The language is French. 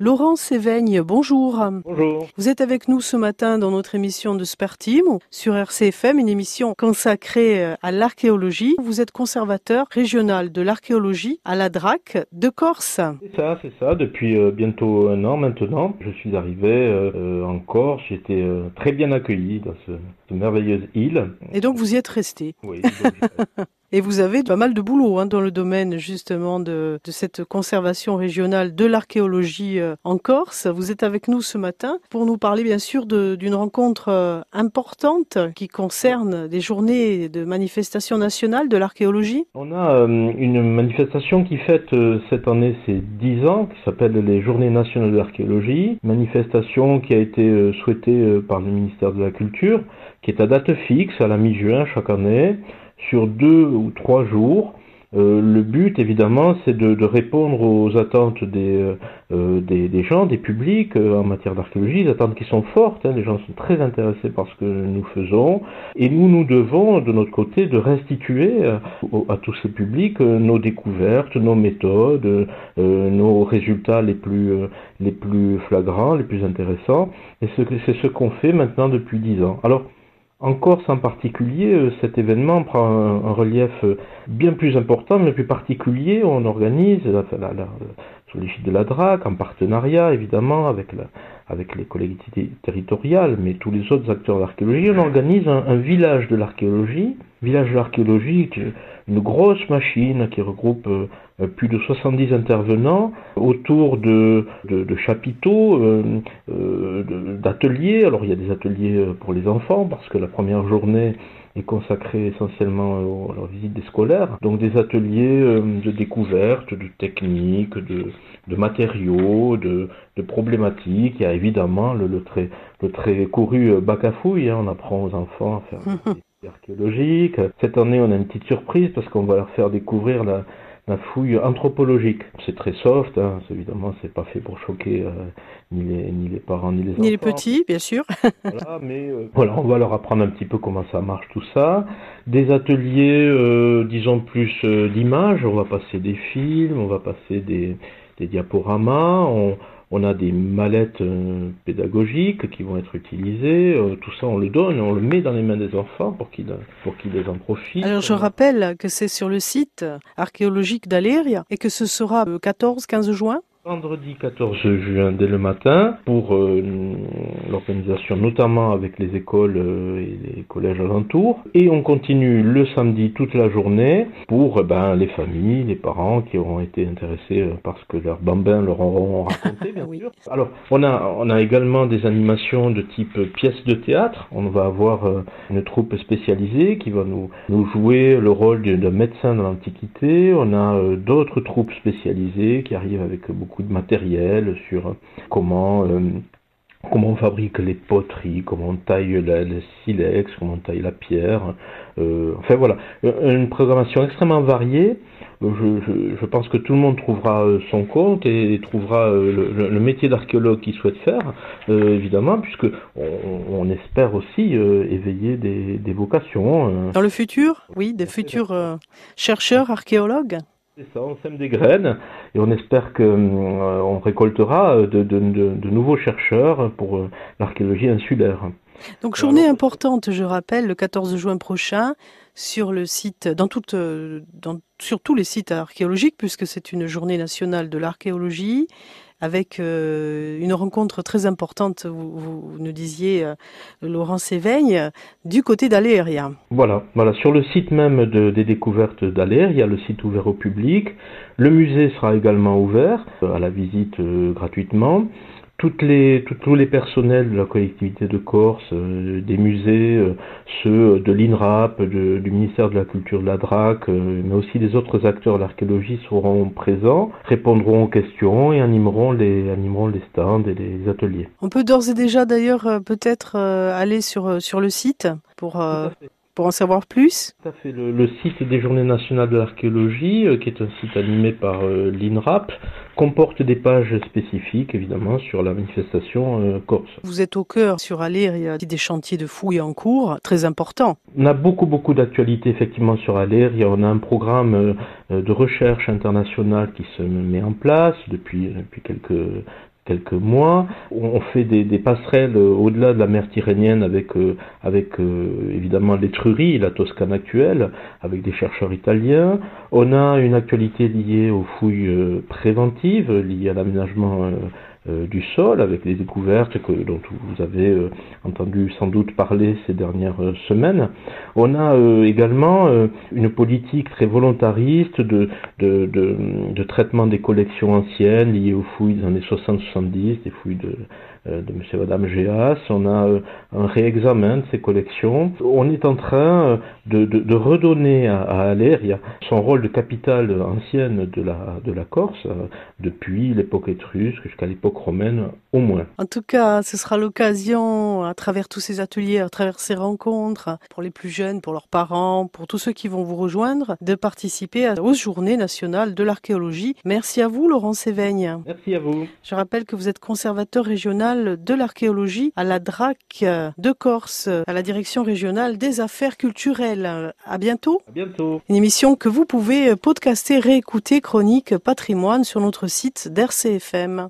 Laurent Séveigne, bonjour. Bonjour. Vous êtes avec nous ce matin dans notre émission de Spartim sur RCFM, une émission consacrée euh, à l'archéologie. Vous êtes conservateur régional de l'archéologie à la DRAC de Corse. C'est ça, c'est ça. Depuis euh, bientôt un an maintenant, je suis arrivé euh, en Corse. J'étais très bien accueilli dans ce, cette merveilleuse île. Et donc vous y êtes resté. Oui, donc, Et vous avez pas mal de boulot hein, dans le domaine justement de, de cette conservation régionale de l'archéologie euh, en Corse. Vous êtes avec nous ce matin pour nous parler bien sûr d'une rencontre euh, importante qui concerne des journées de manifestation nationale de l'archéologie. on a euh, une manifestation qui fête euh, cette année ses 10 ans, qui s'appelle les Journées nationales de l'archéologie. Manifestation qui a été euh, souhaitée par le ministère de la Culture, qui est à date fixe, à la mi-juin chaque année, sur deux ou trois jours. Euh, le but, évidemment, c'est de, répondre aux attentes des, euh, des, des gens, des publics euh, en matière d'archéologie, des attentes qui sont fortes. hein. les gens sont très intéressés par ce que nous faisons. Et nous, nous devons, de notre côté, de restituer à tous ces publics nos découvertes, nos méthodes, nos résultats les plus, les plus flagrants, les plus intéressants. Et c'est ce qu'on fait maintenant depuis dix ans. Alors, en Corse en particulier, euh, cet événement prend un, relief euh, bien plus important, mais plus particulier. On organise, sous l'égide de la DRAC, en partenariat évidemment avec, les collectivités territoriales, mais tous les autres acteurs de l'archéologie, on organise un village de l'archéologie. Village est une grosse machine qui regroupe euh, plus de 70 intervenants autour de, chapiteaux, euh, euh, d'ateliers. Alors il y a des ateliers pour les enfants parce que la première journée est consacrée essentiellement à la visite des scolaires. Donc des ateliers de découverte, de techniques, de, matériaux, de, problématiques. Il y a évidemment le, le très, couru bac à fouille. hein. On apprend aux enfants à faire archéologiques. Cette année, on a une petite surprise parce qu'on va leur faire découvrir la, la fouille anthropologique. C'est très soft, hein. Évidemment, c'est pas fait pour choquer euh, ni, les, ni les parents ni les enfants. Ni les petits, bien sûr. Voilà, mais euh, voilà, on va leur apprendre un petit peu comment ça marche tout ça. Des ateliers, euh, disons plus d'images. On va passer des films, on va passer des, des diaporamas. On, on a des mallettes euh, pédagogiques qui vont être utilisées. Euh, tout ça, on le donne, on le met dans les mains des enfants pour qu'ils pour en profitent. Alors je rappelle que c'est sur le site archéologique d'Aléria et que ce sera le 14-15 juin. Vendredi 14 juin dès le matin pour euh, l'organisation notamment avec les écoles euh, et les collèges alentours et on continue le samedi toute la journée pour euh, ben, les familles, les parents qui auront été intéressés parce que leurs bambins leur auront raconté bien Oui. sûr. Alors on a, on a également des animations de type pièces de théâtre. On va avoir une troupe spécialisée qui va nous, nous jouer le rôle de médecin de l'Antiquité. On a d'autres troupes spécialisées qui arrivent avec beaucoup de matériel sur comment euh, comment on fabrique les poteries, comment on taille la- le silex, comment on taille la pierre. Euh, enfin voilà, Euh, une programmation extrêmement variée. Euh, Je, je, je pense que tout le monde trouvera euh, son compte et trouvera euh, le, métier d'archéologue qu'il souhaite faire, euh, évidemment, puisque on, on espère aussi euh, éveiller des, des vocations. euh. Dans le futur, oui, des futurs euh, chercheurs, archéologues? C'est ça, on sème des graines et on espère que euh, on récoltera euh, de, de, de, de nouveaux chercheurs pour euh, l'archéologie insulaire. Donc journée Alors- importante, je rappelle, le 14 juin prochain sur le site, dans toute, dans, sur tous les sites archéologiques, puisque c'est une journée nationale de l'archéologie, avec euh, une rencontre très importante, vous, nous disiez, euh, Laurent Séveigne, du côté d'Aléria. Voilà, voilà. Sur le site même de- des découvertes d'Aler, il y a le site ouvert au public. Le musée sera également ouvert euh, à la visite gratuitement. Toutes les, tout- tous les personnels de la collectivité de Corse, euh, des musées, euh, ceux de l'INRAP, de- du ministère de la Culture de la DRAC, euh, mais aussi des autres acteurs de l'archéologie seront présents, répondront aux questions et animeront les, animeront les stands et les ateliers. On peut d'ores et déjà d'ailleurs peut-être aller sur, sur le site pour, en savoir plus. Tout à fait. Le, le site des Journées nationales de l'archéologie, euh, qui est un site animé par euh, l'INRAP, comporte des pages spécifiques, évidemment, sur la manifestation euh, corse. Vous êtes au cœur sur Aléria, il y a des chantiers de fouilles en cours, très importants. On a beaucoup, beaucoup d'actualités, effectivement, sur Aléria. On a un programme euh, de recherche internationale qui se met en place depuis, depuis quelques quelques mois. On fait des, passerelles au-delà de la mer Tyrrhénienne avec, avec évidemment l'Étrurie, la Toscane actuelle, avec des chercheurs italiens. On a une actualité liée aux fouilles préventives, liées à l'aménagement euh, du sol, avec les découvertes que, dont vous avez euh, entendu sans doute parler ces dernières euh, semaines. On a également une politique très volontariste de, traitement des collections anciennes liées aux fouilles des années 60-70, des fouilles de, M. et Madame Géas, on a un réexamen de ces collections. On est en train de, redonner à, à son rôle de capitale ancienne de la, de la Corse, depuis l'époque étrusque jusqu'à l'époque romaine au moins. En tout cas, ce sera l'occasion, à travers tous ces ateliers, à travers ces rencontres, pour les plus jeunes, pour leurs parents, pour tous ceux qui vont vous rejoindre, de participer aux Journées nationales de l'archéologie. Merci à vous, Laurent Séveigne. Merci à vous. Je rappelle que vous êtes conservateur régional de l'archéologie à la DRAC de Corse, à la direction régionale des affaires culturelles. À bientôt. À bientôt. Une émission que vous pouvez podcaster, réécouter, chronique patrimoine sur notre site d'RCFM.